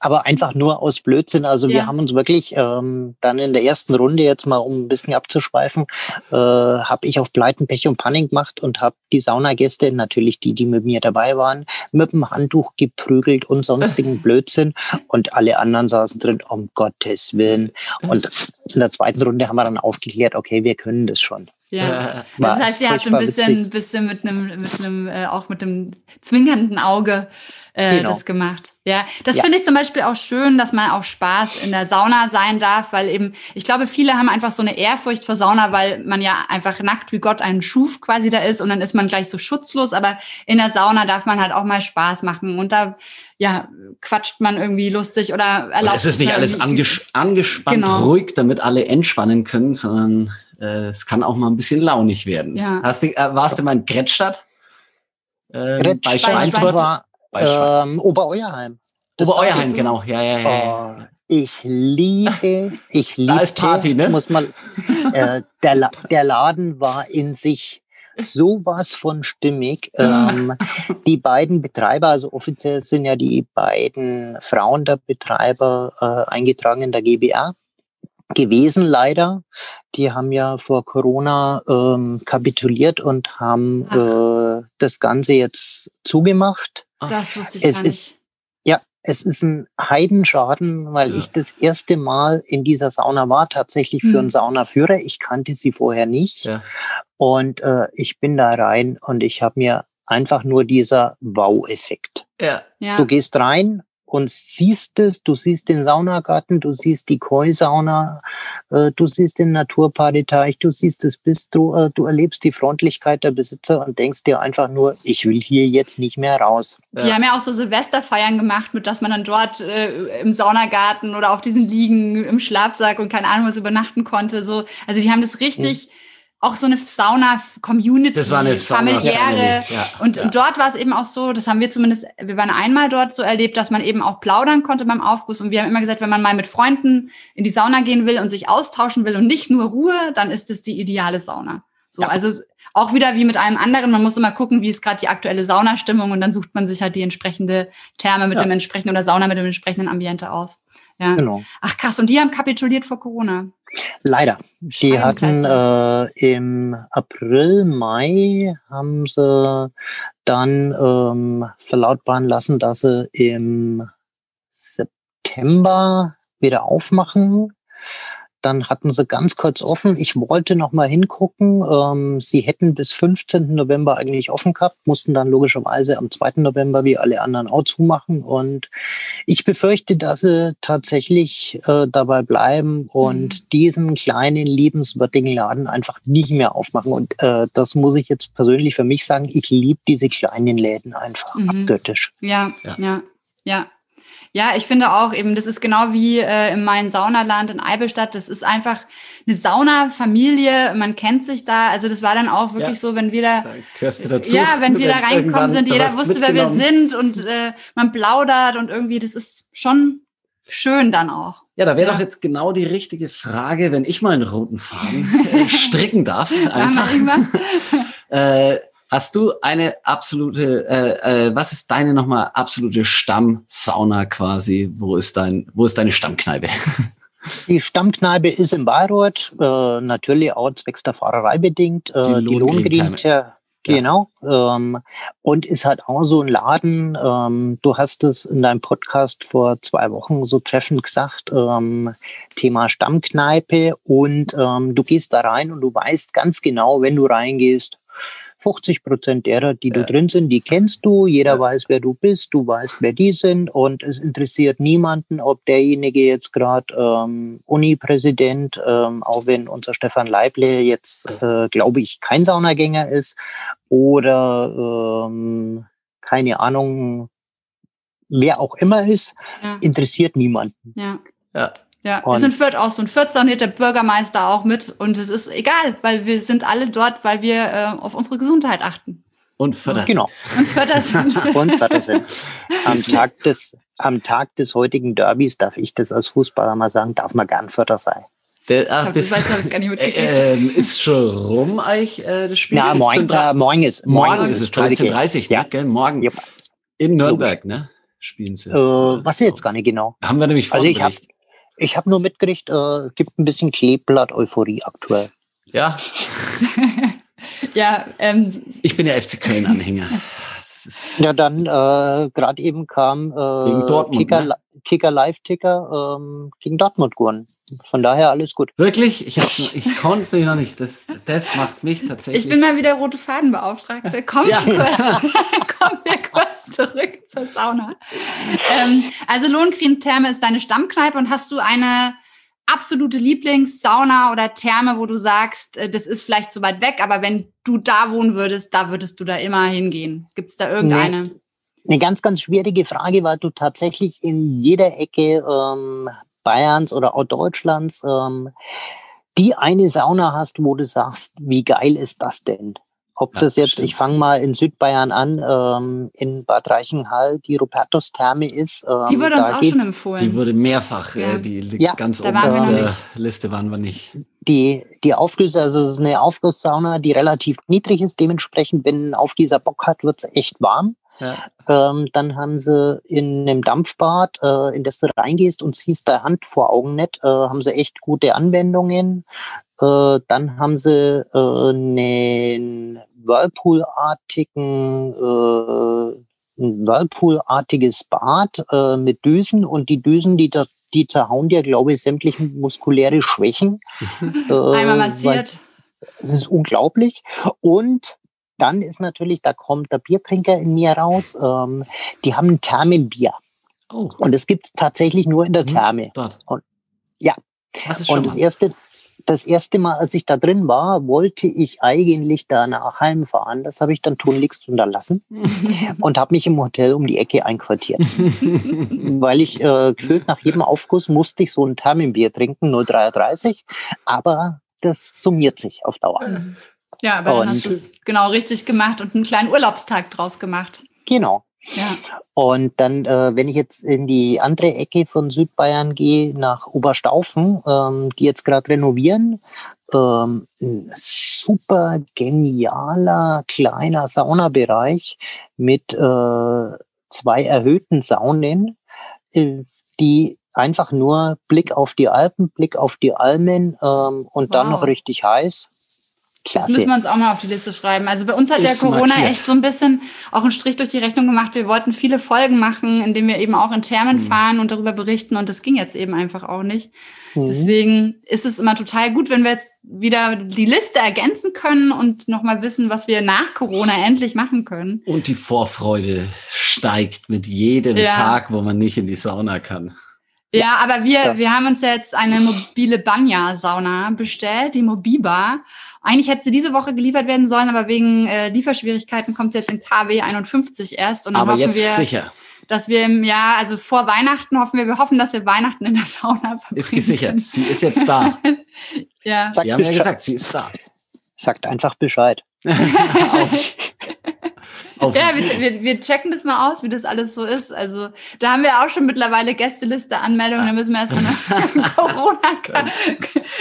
[SPEAKER 3] Aber einfach nur aus Blödsinn. Also ja. wir haben uns wirklich ähm, dann in der ersten Runde jetzt mal, um ein bisschen abzuschweifen, äh, habe ich auf Pleiten, Pech und Panik gemacht und habe die Saunagäste, natürlich die, die mit mir dabei waren, mit dem Handtuch geprügelt und sonstigen Blödsinn und alle anderen saßen drin, um Gottes Willen. Und in der zweiten Runde haben wir dann aufgeklärt, okay, wir können das schon.
[SPEAKER 2] Ja, das heißt, ihr habt ein bisschen, bisschen mit einem, mit einem, äh, auch mit einem zwinkernden Auge äh, genau. das gemacht. Ja, das ja. finde ich zum Beispiel auch schön, dass man auch Spaß in der Sauna sein darf, weil eben, ich glaube, viele haben einfach so eine Ehrfurcht vor Sauna, weil man ja einfach nackt wie Gott einen schuf quasi da ist und dann ist man gleich so schutzlos, aber in der Sauna darf man halt auch mal Spaß machen und da ja, quatscht man irgendwie lustig oder
[SPEAKER 1] erlaubt. Es ist nicht alles anges angespannt, genau. ruhig, damit alle entspannen können, sondern äh, es kann auch mal ein bisschen launig werden. Ja. Hast du, äh, warst du mal in Gretstadt?
[SPEAKER 3] Ähm, Gretstadt bei Schweinfurt? War, bei ähm, Obereuerheim.
[SPEAKER 1] Obereuerheim, so? genau. Ja, ja, ja.
[SPEAKER 3] Oh, ich liebe, ich liebe.
[SPEAKER 1] Da ist Party, ne?
[SPEAKER 3] Muss man, äh, der, der Laden war in sich sowas von stimmig. Ähm, die beiden Betreiber, also offiziell sind ja die beiden Frauen der Betreiber äh, eingetragen in der GBA gewesen, leider. Die haben ja vor Corona ähm, kapituliert und haben äh, das Ganze jetzt zugemacht.
[SPEAKER 2] Das wusste ich es gar nicht.
[SPEAKER 3] Ist, ja, es ist ein Heidenschaden, weil ja. ich das erste Mal in dieser Sauna war, tatsächlich für hm. einen Saunaführer. Ich kannte sie vorher nicht. Ja. Und äh, ich bin da rein und ich habe mir einfach nur dieser Wow-Effekt. Ja. ja. Du gehst rein und siehst es, du siehst den Saunagarten, du siehst die Koi-Sauna, äh, du siehst den Naturpadeteich, du siehst das Bistro, äh, du erlebst die Freundlichkeit der Besitzer und denkst dir einfach nur, ich will hier jetzt nicht mehr raus.
[SPEAKER 2] Die ja. haben ja auch so Silvesterfeiern gemacht, mit dass man dann dort äh, im Saunagarten oder auf diesen Liegen im Schlafsack und keine Ahnung was übernachten konnte. So, also die haben das richtig. Hm auch so eine Sauna-Community, familiäre. Ja, und, ja. und, dort war es eben auch so, das haben wir zumindest, wir waren einmal dort so erlebt, dass man eben auch plaudern konnte beim Aufguss. Und wir haben immer gesagt, wenn man mal mit Freunden in die Sauna gehen will und sich austauschen will und nicht nur Ruhe, dann ist es die ideale Sauna. So, ja. also auch wieder wie mit einem anderen, man muss immer gucken, wie ist gerade die aktuelle Saunastimmung und dann sucht man sich halt die entsprechende Therme mit dem entsprechenden oder Sauna mit dem entsprechenden Ambiente aus. Ja. Genau. Ach krass, und die haben kapituliert vor Corona.
[SPEAKER 3] Leider. Die hatten äh, im April, Mai haben sie dann ähm, verlautbaren lassen, dass sie im September wieder aufmachen. Dann hatten sie ganz kurz offen. Ich wollte noch mal hingucken. Ähm, sie hätten bis 15. November eigentlich offen gehabt, mussten dann logischerweise am 2. November wie alle anderen auch zumachen. Und ich befürchte, dass sie tatsächlich äh, dabei bleiben und mhm. diesen kleinen, liebenswürdigen Laden einfach nicht mehr aufmachen. Und äh, das muss ich jetzt persönlich für mich sagen. Ich liebe diese kleinen Läden einfach mhm. abgöttisch.
[SPEAKER 2] Ja, ja, ja. ja. Ja, ich finde auch eben, das ist genau wie äh, in meinem Saunaland in Eibelstadt. Das ist einfach eine Saunafamilie. Man kennt sich da. Also das war dann auch wirklich ja. so, wenn wir da, da dazu, ja, wenn wir da reingekommen sind, jeder wusste, wer wir sind und äh, man plaudert und irgendwie, das ist schon schön dann auch.
[SPEAKER 1] Ja, da wäre ja. doch jetzt genau die richtige Frage, wenn ich mal einen roten Faden äh, stricken darf. Einfach. Hast du eine absolute, äh, äh, was ist deine nochmal absolute Stammsauna quasi? Wo ist dein, wo ist deine Stammkneipe?
[SPEAKER 3] Die Stammkneipe ist in Bayreuth, äh, natürlich auch zwecks der Fahrerei bedingt. Äh, die Lohngrenze, genau. Ähm, und ist halt auch so ein Laden. Ähm, du hast es in deinem Podcast vor zwei Wochen so treffend gesagt. Ähm, Thema Stammkneipe und ähm, du gehst da rein und du weißt ganz genau, wenn du reingehst, 50 Prozent derer, die ja. du drin sind, die kennst du. Jeder ja. weiß, wer du bist. Du weißt, wer die sind. Und es interessiert niemanden, ob derjenige jetzt gerade ähm, Uni-Präsident, ähm, auch wenn unser Stefan Leible jetzt, äh, glaube ich, kein Saunagänger ist, oder ähm, keine Ahnung, wer auch immer ist, ja. interessiert niemanden.
[SPEAKER 2] Ja. Ja. Ja, und wir sind Fürth auch so ein Fürth sauniert der Bürgermeister auch mit und es ist egal, weil wir sind alle dort, weil wir äh, auf unsere Gesundheit achten.
[SPEAKER 1] Und Förder
[SPEAKER 3] Genau. Und Förder sind. und Förder sind. Am Tag des, am Tag des heutigen Derbys darf ich das als Fußballer mal sagen, darf man gern Förder sein.
[SPEAKER 1] Der, ach, ich bis, weiß, ich gar nicht mitgekriegt. Äh, äh, ist schon rum eigentlich äh, das Spiel?
[SPEAKER 3] Ja, morgen, äh, morgen ist
[SPEAKER 1] morgen, morgen ist es 13.30 Uhr, ja. Ne, morgen yep. in Nürnberg, ne? spielen sie?
[SPEAKER 3] Äh, was jetzt gar nicht genau.
[SPEAKER 1] Haben wir nämlich
[SPEAKER 3] Also ich habe ich hab nur mitgekriegt, äh, gibt ein bisschen Kleeblatt-Euphorie aktuell.
[SPEAKER 1] Ja.
[SPEAKER 2] ja, ähm,
[SPEAKER 1] ich bin ja FC Köln-Anhänger.
[SPEAKER 3] Ja, dann äh, gerade eben kam äh, Kicker, ne? Kicker Live-Ticker ähm, gegen Dortmund gewonnen. Von daher alles gut.
[SPEAKER 1] Wirklich? Ich, ich konnte es noch nicht. Das, das macht mich tatsächlich.
[SPEAKER 2] Ich bin mal wieder rote Fadenbeauftragte. Komm ja. kurz, kommen wir kurz zurück zur Sauna. Ähm, also Lohnkrim Therme ist deine Stammkneipe und hast du eine absolute Lieblingssauna oder Therme, wo du sagst, äh, das ist vielleicht zu weit weg, aber wenn du da wohnen würdest, da würdest du da immer hingehen? Gibt es da irgendeine? Nee.
[SPEAKER 3] Eine ganz, ganz schwierige Frage, weil du tatsächlich in jeder Ecke ähm, Bayerns oder auch Deutschlands ähm, die eine Sauna hast, wo du sagst, wie geil ist das denn? Ob ja, das jetzt, stimmt. ich fange mal in Südbayern an, ähm, in Bad Reichenhall, die Rupertus-Therme ist.
[SPEAKER 2] Ähm, die wurde uns auch schon empfohlen.
[SPEAKER 1] Die wurde mehrfach, äh, ja. äh, die liegt ja, ganz oben auf der Liste, waren wir nicht.
[SPEAKER 3] Die, die Auflöse, also es ist eine Aufgusssauna, die relativ niedrig ist. Dementsprechend, wenn auf dieser Bock hat, wird es echt warm. Ja. Ähm, dann haben sie in einem Dampfbad, äh, in das du reingehst und siehst der Hand vor Augen nicht, äh, haben sie echt gute Anwendungen. Äh, dann haben sie äh, einen Whirlpool-artigen äh, ein Whirlpool-artiges Bad äh, mit Düsen und die Düsen, die, die zerhauen dir, glaube ich, sämtliche muskuläre Schwächen.
[SPEAKER 2] äh, Einmal massiert.
[SPEAKER 3] Das ist unglaublich. Und dann ist natürlich, da kommt der Biertrinker in mir raus, ähm, die haben ein Thermenbier. Oh. Und es gibt es tatsächlich nur in der mhm. Therme. Und, ja. Und das erste, das erste Mal, als ich da drin war, wollte ich eigentlich danach heimfahren. Das habe ich dann tunlichst unterlassen und habe mich im Hotel um die Ecke einquartiert. Weil ich äh, gefühlt nach jedem Aufguss musste ich so ein Thermenbier trinken, 0,33. Aber das summiert sich auf Dauer.
[SPEAKER 2] Ja, aber dann hast du es genau richtig gemacht und einen kleinen Urlaubstag draus gemacht.
[SPEAKER 3] Genau. Ja. Und dann, äh, wenn ich jetzt in die andere Ecke von Südbayern gehe, nach Oberstaufen, ähm, die jetzt gerade renovieren, ähm, ein super genialer kleiner Saunabereich mit äh, zwei erhöhten Saunen, äh, die einfach nur Blick auf die Alpen, Blick auf die Almen ähm, und wow. dann noch richtig heiß.
[SPEAKER 2] Klasse. Das müssen wir uns auch mal auf die Liste schreiben. Also bei uns hat Ist ja Corona markiert. echt so ein bisschen auch einen Strich durch die Rechnung gemacht. Wir wollten viele Folgen machen, indem wir eben auch in Thermen mhm. fahren und darüber berichten und das ging jetzt eben einfach auch nicht. Mhm. Deswegen ist es immer total gut, wenn wir jetzt wieder die Liste ergänzen können und nochmal wissen, was wir nach Corona endlich machen können.
[SPEAKER 1] Und die Vorfreude steigt mit jedem ja. Tag, wo man nicht in die Sauna kann.
[SPEAKER 2] Ja, aber wir, wir haben uns jetzt eine mobile Banya-Sauna bestellt, die Mobiba. Eigentlich hätte sie diese Woche geliefert werden sollen, aber wegen äh, Lieferschwierigkeiten kommt sie jetzt in KW 51 erst.
[SPEAKER 1] Und dann aber hoffen jetzt wir, sicher.
[SPEAKER 2] Dass wir im Jahr, also vor Weihnachten hoffen wir, wir hoffen, dass wir Weihnachten in der Sauna
[SPEAKER 1] verbringen. Ist gesichert. Können. Sie ist jetzt da.
[SPEAKER 2] ja.
[SPEAKER 1] Sagt wir haben ja gesagt, sie ist da.
[SPEAKER 3] Sagt einfach Bescheid.
[SPEAKER 2] ja, wir, wir, wir, checken das mal aus, wie das alles so ist. Also da haben wir auch schon mittlerweile Gästeliste, Anmeldungen, da müssen wir erstmal eine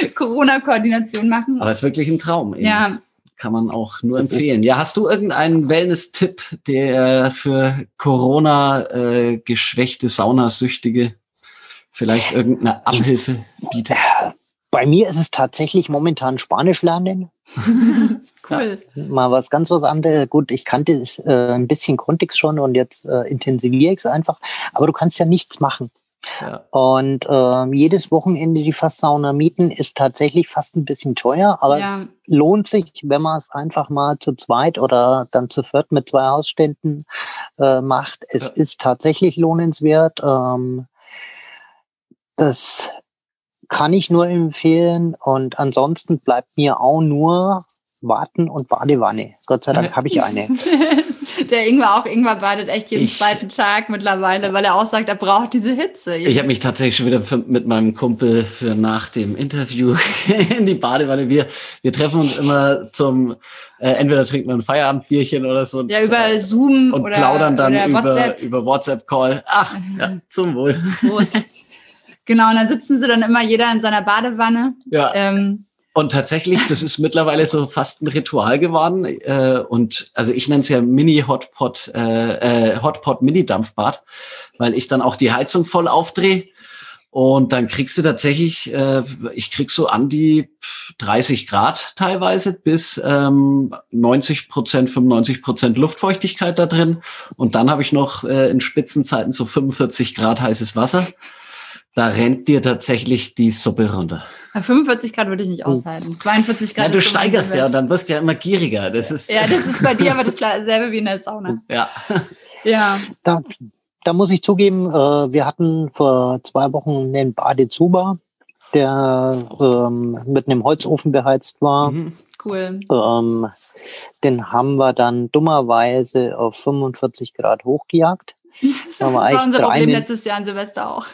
[SPEAKER 2] Corona-Koordination machen.
[SPEAKER 1] Aber es ist wirklich ein Traum. Eben. Ja. Kann man auch nur empfehlen. Ja, hast du irgendeinen Wellness-Tipp, der für Corona äh, geschwächte Saunasüchtige vielleicht irgendeine Abhilfe bietet?
[SPEAKER 3] Bei mir ist es tatsächlich momentan Spanisch lernen. cool. Ja, mal was ganz was anderes. Gut, ich kannte äh, ein bisschen Kontext schon und jetzt äh, intensiviere ich es einfach. Aber du kannst ja nichts machen. Ja. Und äh, jedes Wochenende die Fasssauna mieten ist tatsächlich fast ein bisschen teuer, aber ja. es lohnt sich, wenn man es einfach mal zu zweit oder dann zu viert mit zwei Hausständen äh, macht. Es ja. ist tatsächlich lohnenswert. Ähm, das kann ich nur empfehlen. Und ansonsten bleibt mir auch nur Warten und Badewanne. Gott sei Dank habe ich eine.
[SPEAKER 2] Der Ingwer auch, Ingwer badet echt jeden ich, zweiten Tag mittlerweile, weil er auch sagt, er braucht diese Hitze.
[SPEAKER 1] Ich habe mich tatsächlich schon wieder für, mit meinem Kumpel für nach dem Interview in die Badewanne. Wir, wir treffen uns immer zum, äh, entweder trinken wir ein Feierabendbierchen oder so.
[SPEAKER 2] Ja, über Zoom
[SPEAKER 1] und oder, plaudern dann oder über WhatsApp. über WhatsApp-Call. Ach, ja, zum Wohl.
[SPEAKER 2] Genau, und dann sitzen sie dann immer jeder in seiner Badewanne.
[SPEAKER 1] Ja. Ähm, Und tatsächlich, das ist mittlerweile so fast ein Ritual geworden. Äh, und also ich nenne es ja Mini-Hotpot, äh, äh, Hotpot-Mini-Dampfbad, weil ich dann auch die Heizung voll aufdrehe. Und dann kriegst du tatsächlich, äh, ich krieg so an die 30 Grad teilweise bis ähm, 90 Prozent, 95 Prozent Luftfeuchtigkeit da drin. Und dann habe ich noch äh, in Spitzenzeiten so 45 Grad heißes Wasser. Da rennt dir tatsächlich die Suppe runter.
[SPEAKER 2] Bei 45 Grad würde ich nicht aushalten. 42 Grad.
[SPEAKER 1] Ja, du steigerst ja und dann wirst du ja immer gieriger. Das ist
[SPEAKER 2] ja, das ist bei dir aber dasselbe wie in der Sauna.
[SPEAKER 1] Ja.
[SPEAKER 2] Ja.
[SPEAKER 3] Da, da muss ich zugeben, äh, wir hatten vor zwei Wochen einen Badezuber, der ähm, mit einem Holzofen beheizt war. Mhm.
[SPEAKER 2] Cool.
[SPEAKER 3] Ähm, den haben wir dann dummerweise auf 45 Grad hochgejagt.
[SPEAKER 2] Das, war, das war unser Problem letztes Jahr an Silvester auch.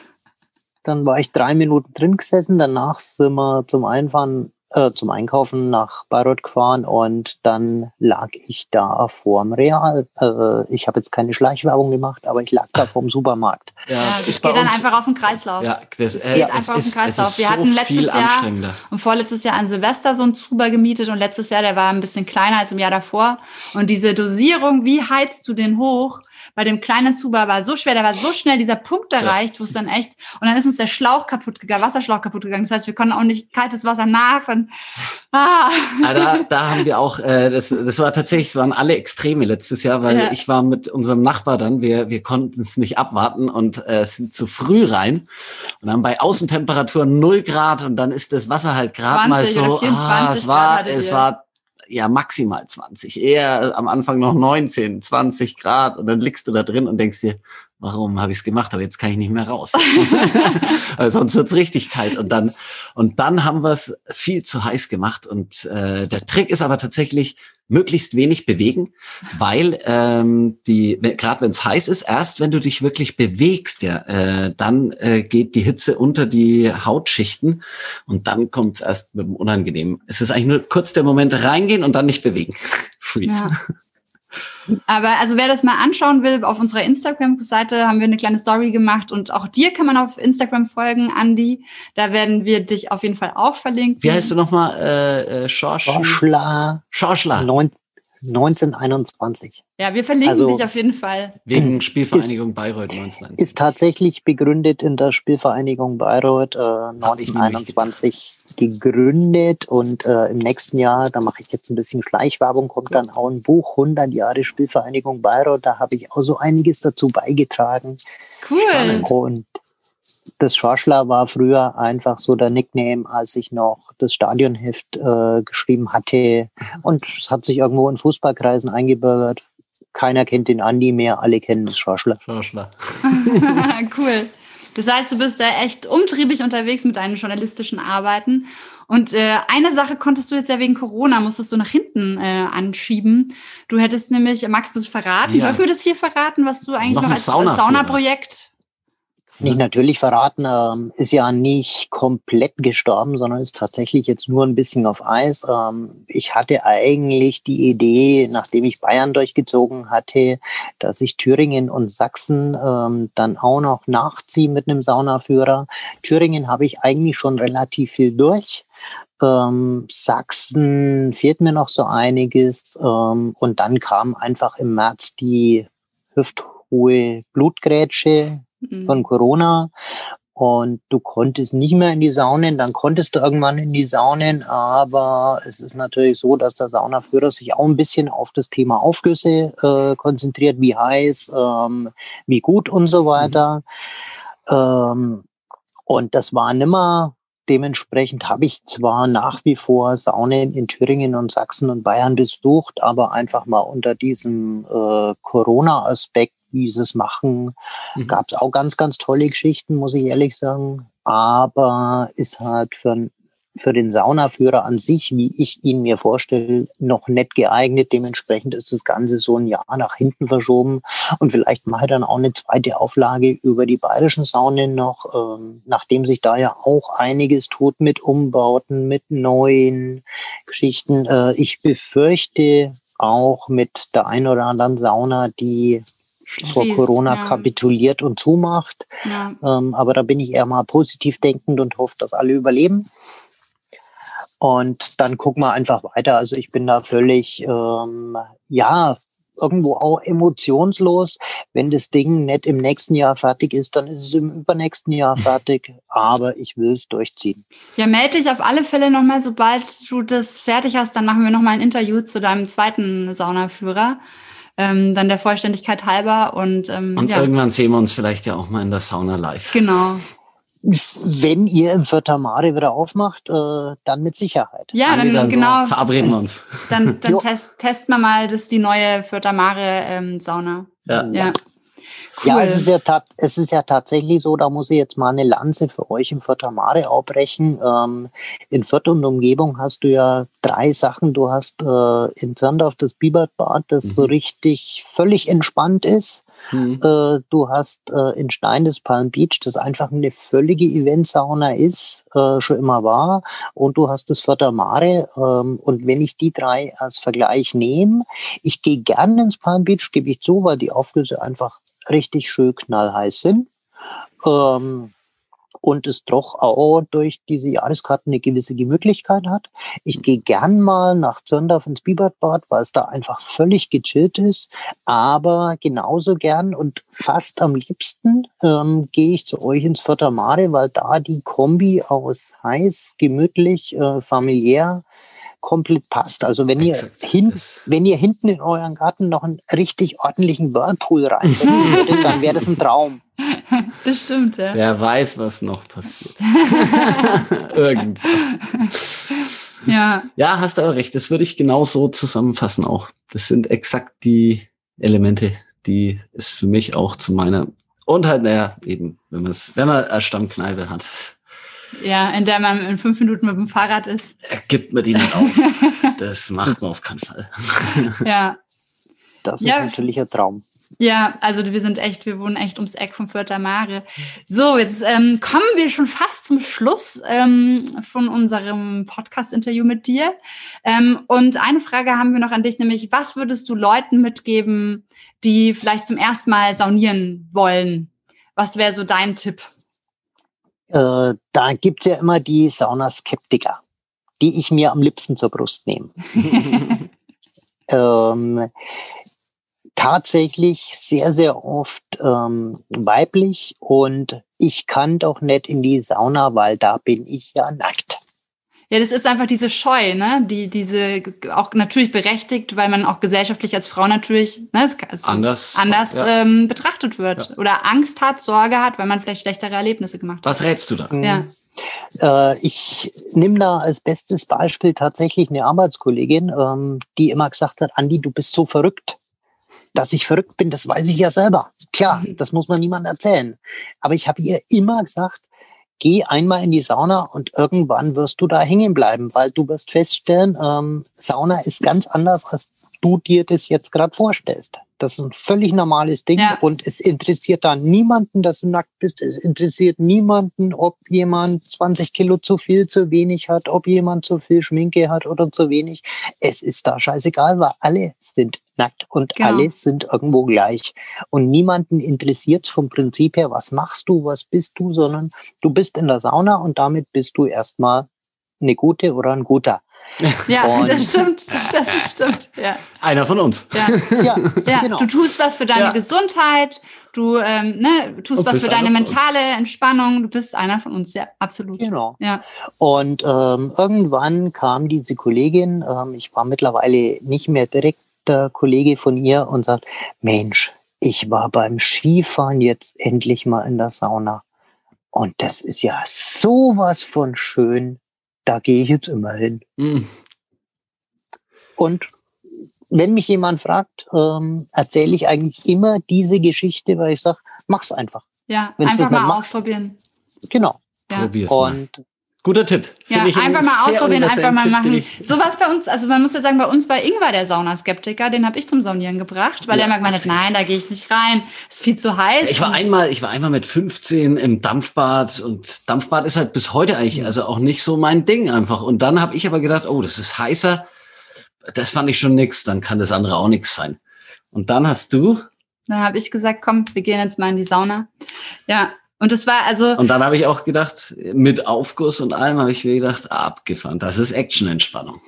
[SPEAKER 3] Dann war ich drei Minuten drin gesessen. Danach sind wir zum Einfahren, äh, zum Einkaufen nach Bayreuth gefahren und dann lag ich da vorm Real. Äh, ich habe jetzt keine Schleichwerbung gemacht, aber ich lag da vorm Supermarkt.
[SPEAKER 2] Ja, das geht dann einfach auf den Kreislauf.
[SPEAKER 1] Ja,
[SPEAKER 2] das, äh, geht einfach auf den Kreislauf. Wir so hatten letztes Jahr und vorletztes Jahr an Silvester so einen Zuber gemietet und letztes Jahr, der war ein bisschen kleiner als im Jahr davor. Und diese Dosierung, wie heizt du den hoch? Bei dem kleinen Zuber war so schwer, da war so schnell dieser Punkt erreicht, ja. wo es dann echt, und dann ist uns der Schlauch kaputt gegangen, Wasserschlauch kaputt gegangen. Das heißt, wir konnten auch nicht kaltes Wasser nach. Und,
[SPEAKER 1] ah. ah da, da haben wir auch, äh, das, das war tatsächlich, es waren alle Extreme letztes Jahr, weil ja. ich war mit unserem Nachbar dann, wir, wir konnten es nicht abwarten und äh, sind zu früh rein und dann bei Außentemperatur 0 Grad und dann ist das Wasser halt gerade mal so, ah, es war, es war ja maximal 20, eher am Anfang noch 19, 20 Grad und dann liegst du da drin und denkst dir, warum habe ich es gemacht, aber jetzt kann ich nicht mehr raus. sonst wird's richtig kalt. Und dann, und dann haben wir es viel zu heiß gemacht. Und äh, der Trick ist aber tatsächlich, möglichst wenig bewegen, weil ähm, die, gerade wenn es heiß ist, erst wenn du dich wirklich bewegst, ja, äh, dann äh, geht die Hitze unter die Hautschichten und dann kommt es erst mit dem Unangenehmen. Es ist eigentlich nur kurz der Moment reingehen und dann nicht bewegen. Freeze. Ja.
[SPEAKER 2] Aber also wer das mal anschauen will, auf unserer Instagram-Seite haben wir eine kleine Story gemacht und auch dir kann man auf Instagram folgen, Andi. Da werden wir dich auf jeden Fall auch verlinken.
[SPEAKER 1] Wie heißt du nochmal? Äh, äh,
[SPEAKER 3] Schorschla.
[SPEAKER 1] Schorschla.
[SPEAKER 3] 1921.
[SPEAKER 2] Ja, wir verlinken also, dich auf jeden Fall.
[SPEAKER 1] Wegen Spielvereinigung ist, Bayreuth 19.
[SPEAKER 3] Ist tatsächlich begründet in der Spielvereinigung Bayreuth äh, 1921 gegründet und äh, im nächsten Jahr, da mache ich jetzt ein bisschen Schleichwerbung, kommt dann auch ein Buch 100 Jahre Spielvereinigung Bayreuth. Da habe ich auch so einiges dazu beigetragen.
[SPEAKER 2] Cool.
[SPEAKER 3] Und das Schorschler war früher einfach so der Nickname, als ich noch das Stadionheft äh, geschrieben hatte. Und es hat sich irgendwo in Fußballkreisen eingebürgert keiner kennt den Andi mehr, alle kennen das Schorschler.
[SPEAKER 1] Schorschler.
[SPEAKER 2] cool. Das heißt, du bist da echt umtriebig unterwegs mit deinen journalistischen Arbeiten. Und äh, eine Sache konntest du jetzt ja wegen Corona, musstest du nach hinten äh, anschieben. Du hättest nämlich, magst du es verraten? Ja. Dürfen wir das hier verraten, was du eigentlich noch, noch als, als Saunaprojekt
[SPEAKER 3] nicht natürlich verraten, ähm, ist ja nicht komplett gestorben, sondern ist tatsächlich jetzt nur ein bisschen auf Eis. Ähm, ich hatte eigentlich die Idee, nachdem ich Bayern durchgezogen hatte, dass ich Thüringen und Sachsen ähm, dann auch noch nachziehe mit einem Saunaführer. Thüringen habe ich eigentlich schon relativ viel durch. Ähm, Sachsen fehlt mir noch so einiges. Ähm, und dann kam einfach im März die hüfthohe Blutgrätsche, mhm. von Corona und du konntest nicht mehr in die Saunen, dann konntest du irgendwann in die Saunen, aber es ist natürlich so, dass der Saunaführer sich auch ein bisschen auf das Thema Aufgüsse äh, konzentriert, wie heiß, ähm, wie gut und so weiter. Mhm. Ähm, und das war nimmer Dementsprechend habe ich zwar nach wie vor Saunen in Thüringen und Sachsen und Bayern besucht, aber einfach mal unter diesem äh, Corona-Aspekt, wie sie es machen, mhm. gab es auch ganz, ganz tolle Geschichten, muss ich ehrlich sagen. Aber ist halt für für den Saunaführer an sich, wie ich ihn mir vorstelle, noch nicht geeignet. Dementsprechend ist das Ganze so ein Jahr nach hinten verschoben. Und vielleicht mache ich dann auch eine zweite Auflage über die bayerischen Saunen noch, ähm, nachdem sich da ja auch einiges tut mit Umbauten, mit neuen Geschichten. Äh, ich befürchte auch mit der ein oder anderen Sauna, die vor Corona ja. kapituliert und zumacht. Ja. Ähm, aber da bin ich eher mal positiv denkend und hoffe, dass alle überleben. Und dann gucken wir einfach weiter. Also ich bin da völlig, ähm, ja, irgendwo auch emotionslos. Wenn das Ding nicht im nächsten Jahr fertig ist, dann ist es im übernächsten Jahr fertig. Aber ich will es durchziehen.
[SPEAKER 2] Ja, melde dich auf alle Fälle nochmal, sobald du das fertig hast, dann machen wir nochmal ein Interview zu deinem zweiten Saunaführer. Ähm, dann der Vollständigkeit halber und, ähm,
[SPEAKER 1] und ja. irgendwann sehen wir uns vielleicht ja auch mal in der Sauna live.
[SPEAKER 2] Genau.
[SPEAKER 3] Wenn ihr im Vierter Mare wieder aufmacht, äh, dann mit Sicherheit.
[SPEAKER 2] Ja, dann, dann genau.
[SPEAKER 1] Verabreden wir uns.
[SPEAKER 2] Dann, dann test, testen wir mal das die neue Vierter Mare ähm, Sauna.
[SPEAKER 3] Ja. ja. Cool. Ja, es ist ja, es ist ja tatsächlich so, da muss ich jetzt mal eine Lanze für euch im Vierter Mare aufbrechen. Ähm, in Fürth und Umgebung hast du ja drei Sachen. Du hast äh, in Zirndorf das Biberbad, das mhm. so richtig völlig entspannt ist. Mhm. Äh, du hast äh, in Stein des Palm Beach, das einfach eine völlige Eventsauna ist, äh, schon immer war. Und du hast das Vierter Mare. Ähm, und wenn ich die drei als Vergleich nehme, ich gehe gerne ins Palm Beach, gebe ich zu, weil die Aufgüsse einfach richtig schön knallheiß sind. Ähm, und es doch auch durch diese Jahreskarten eine gewisse Gemütlichkeit hat. Ich gehe gern mal nach Zürndorf ins Biberbad, weil es da einfach völlig gechillt ist, aber genauso gern und fast am liebsten ähm, gehe ich zu euch ins Vierter Mare, weil da die Kombi aus heiß, gemütlich, äh, familiär komplett passt. Also wenn ihr, hin, wenn ihr hinten in euren Garten noch einen richtig ordentlichen Whirlpool reinsetzen würdet, dann wäre das ein Traum.
[SPEAKER 2] Das stimmt, ja.
[SPEAKER 1] Wer weiß, was noch passiert. Irgendwann.
[SPEAKER 2] Ja.
[SPEAKER 1] Ja, hast du aber recht. Das würde ich genau so zusammenfassen auch. Das sind exakt die Elemente, die es für mich auch zu meiner und halt, naja, eben, wenn man es, wenn man eine Stammkneipe hat,
[SPEAKER 2] ja, in der man in fünf Minuten mit dem Fahrrad ist.
[SPEAKER 1] Gibt man die nicht auf. Das macht man auf keinen Fall.
[SPEAKER 2] Ja.
[SPEAKER 3] Das ist ja. natürlich ein Traum.
[SPEAKER 2] Ja, also wir sind echt, wir wohnen echt ums Eck vom Vierter Mare. So, jetzt ähm, kommen wir schon fast zum Schluss ähm, von unserem Podcast-Interview mit dir. Ähm, und eine Frage haben wir noch an dich, nämlich was würdest du Leuten mitgeben, die vielleicht zum ersten Mal saunieren wollen? Was wäre so dein Tipp?
[SPEAKER 3] Äh, da gibt's ja immer die Saunaskeptiker, die ich mir am liebsten zur Brust nehme. ähm, tatsächlich sehr, sehr oft ähm, weiblich und ich kann doch nicht in die Sauna, weil da bin ich ja nackt.
[SPEAKER 2] Ja, das ist einfach diese Scheu, ne? Die, diese auch natürlich berechtigt, weil man auch gesellschaftlich als Frau natürlich ne,
[SPEAKER 1] anders,
[SPEAKER 2] anders ja. ähm, betrachtet wird ja. oder Angst hat, Sorge hat, weil man vielleicht schlechtere Erlebnisse gemacht hat.
[SPEAKER 1] Was rätst du da?
[SPEAKER 2] Ja. Mhm.
[SPEAKER 3] Äh, ich nehme da als bestes Beispiel tatsächlich eine Arbeitskollegin, ähm, die immer gesagt hat, Andi, du bist so verrückt. Dass ich verrückt bin, das weiß ich ja selber. Klar, mhm. das muss man niemand erzählen. Aber ich habe ihr immer gesagt, geh einmal in die Sauna und irgendwann wirst du da hängen bleiben, weil du wirst feststellen, ähm, Sauna ist ganz anders, als du dir das jetzt gerade vorstellst. Das ist ein völlig normales Ding ja. und es interessiert da niemanden, dass du nackt bist. Es interessiert niemanden, ob jemand 20 Kilo zu viel, zu wenig hat, ob jemand zu viel Schminke hat oder zu wenig. Es ist da scheißegal, weil alle sind nackt und genau. alle sind irgendwo gleich. Und niemanden interessiert vom Prinzip her, was machst du, was bist du, sondern du bist in der Sauna und damit bist du erstmal eine gute oder ein guter.
[SPEAKER 2] Ja, und das stimmt. Das stimmt. Ja.
[SPEAKER 1] Einer von uns.
[SPEAKER 2] Ja, ja, ja genau. Du tust was für deine ja. Gesundheit, du ähm, ne, tust was für deine mentale Entspannung. Du bist einer von uns, ja, absolut.
[SPEAKER 3] Genau.
[SPEAKER 2] Ja.
[SPEAKER 3] Und ähm, irgendwann kam diese Kollegin, ähm, ich war mittlerweile nicht mehr direkt der Kollege von ihr und sagt, Mensch, ich war beim Skifahren jetzt endlich mal in der Sauna. Und das ist ja sowas von schön da gehe ich jetzt immer hin. Mhm. Und wenn mich jemand fragt, ähm, erzähle ich eigentlich immer diese Geschichte, weil ich sage, mach's einfach.
[SPEAKER 2] Ja, Wenn's einfach mal machst, ausprobieren.
[SPEAKER 3] Genau.
[SPEAKER 2] Ja.
[SPEAKER 1] Probier's Und Guter Tipp.
[SPEAKER 2] Ja, einfach mal ausprobieren, einfach mal machen. So was bei uns, also man muss ja sagen, bei uns bei Ingwer, der Saunaskeptiker, den habe ich zum Saunieren gebracht, weil ja, er immer gemeint hat, nein, da gehe ich nicht rein, ist viel zu heiß.
[SPEAKER 1] Ich war einmal, ich war einmal mit 15 im Dampfbad und Dampfbad ist halt bis heute eigentlich also auch nicht so mein Ding einfach. Und dann habe ich aber gedacht, oh, das ist heißer, das fand ich schon nix, dann kann das andere auch nix sein. Und dann hast du?
[SPEAKER 2] Dann habe ich gesagt, komm, wir gehen jetzt mal in die Sauna. Ja, Und das war also.
[SPEAKER 1] Und dann habe ich auch gedacht, mit Aufguss und allem habe ich mir gedacht, abgefahren, das ist Action-Entspannung.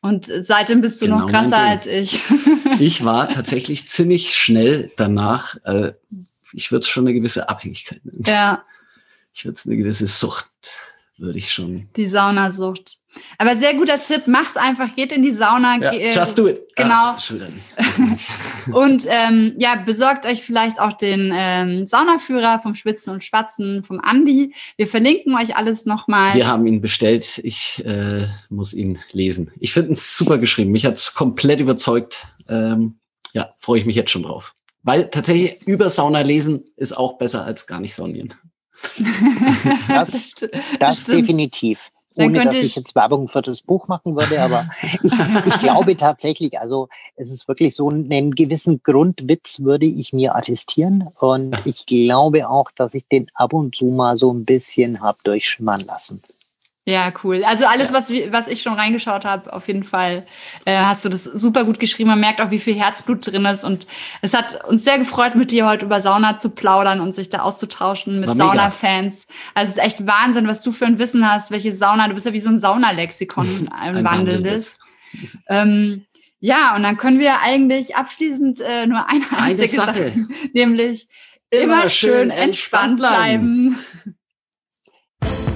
[SPEAKER 2] Und seitdem bist du genau noch krasser als ich.
[SPEAKER 1] ich war tatsächlich ziemlich schnell danach, äh, ich würde es schon eine gewisse Abhängigkeit nennen.
[SPEAKER 2] Ja.
[SPEAKER 1] Ich würde es eine gewisse Sucht, würde ich schon.
[SPEAKER 2] Die Saunasucht. Aber sehr guter Tipp, mach's einfach, geht in die Sauna.
[SPEAKER 1] Ja, äh, just do it.
[SPEAKER 2] Genau. Ach, und ähm, ja, besorgt euch vielleicht auch den ähm, Saunaführer vom Schwitzen und Schwatzen vom Andi. Wir verlinken euch alles nochmal.
[SPEAKER 1] Wir haben ihn bestellt. Ich äh, muss ihn lesen. Ich finde ihn super geschrieben. Mich hat's komplett überzeugt. Ähm, ja, freue ich mich jetzt schon drauf. Weil tatsächlich über Sauna lesen ist auch besser als gar nicht saunieren.
[SPEAKER 3] das, das definitiv ohne dass ich jetzt Werbung für das Buch machen würde, aber ich, ich glaube tatsächlich, also es ist wirklich so einen gewissen Grundwitz würde ich mir attestieren und ich glaube auch, dass ich den ab und zu mal so ein bisschen habe durchschimmern lassen.
[SPEAKER 2] Ja, cool. Also alles, ja. was, was ich schon reingeschaut habe, auf jeden Fall äh, hast du das super gut geschrieben. Man merkt auch, wie viel Herzblut drin ist. Und es hat uns sehr gefreut, mit dir heute über Sauna zu plaudern und sich da auszutauschen mit Sauna-Fans. Also es ist echt Wahnsinn, was du für ein Wissen hast, welche Sauna, du bist ja wie so ein Saunalexikon, ein, ein wandelndes. Ähm, ja, und dann können wir eigentlich abschließend äh, nur eine einzige eine Sache, Sache nämlich immer, immer schön entspannt bleiben. bleiben.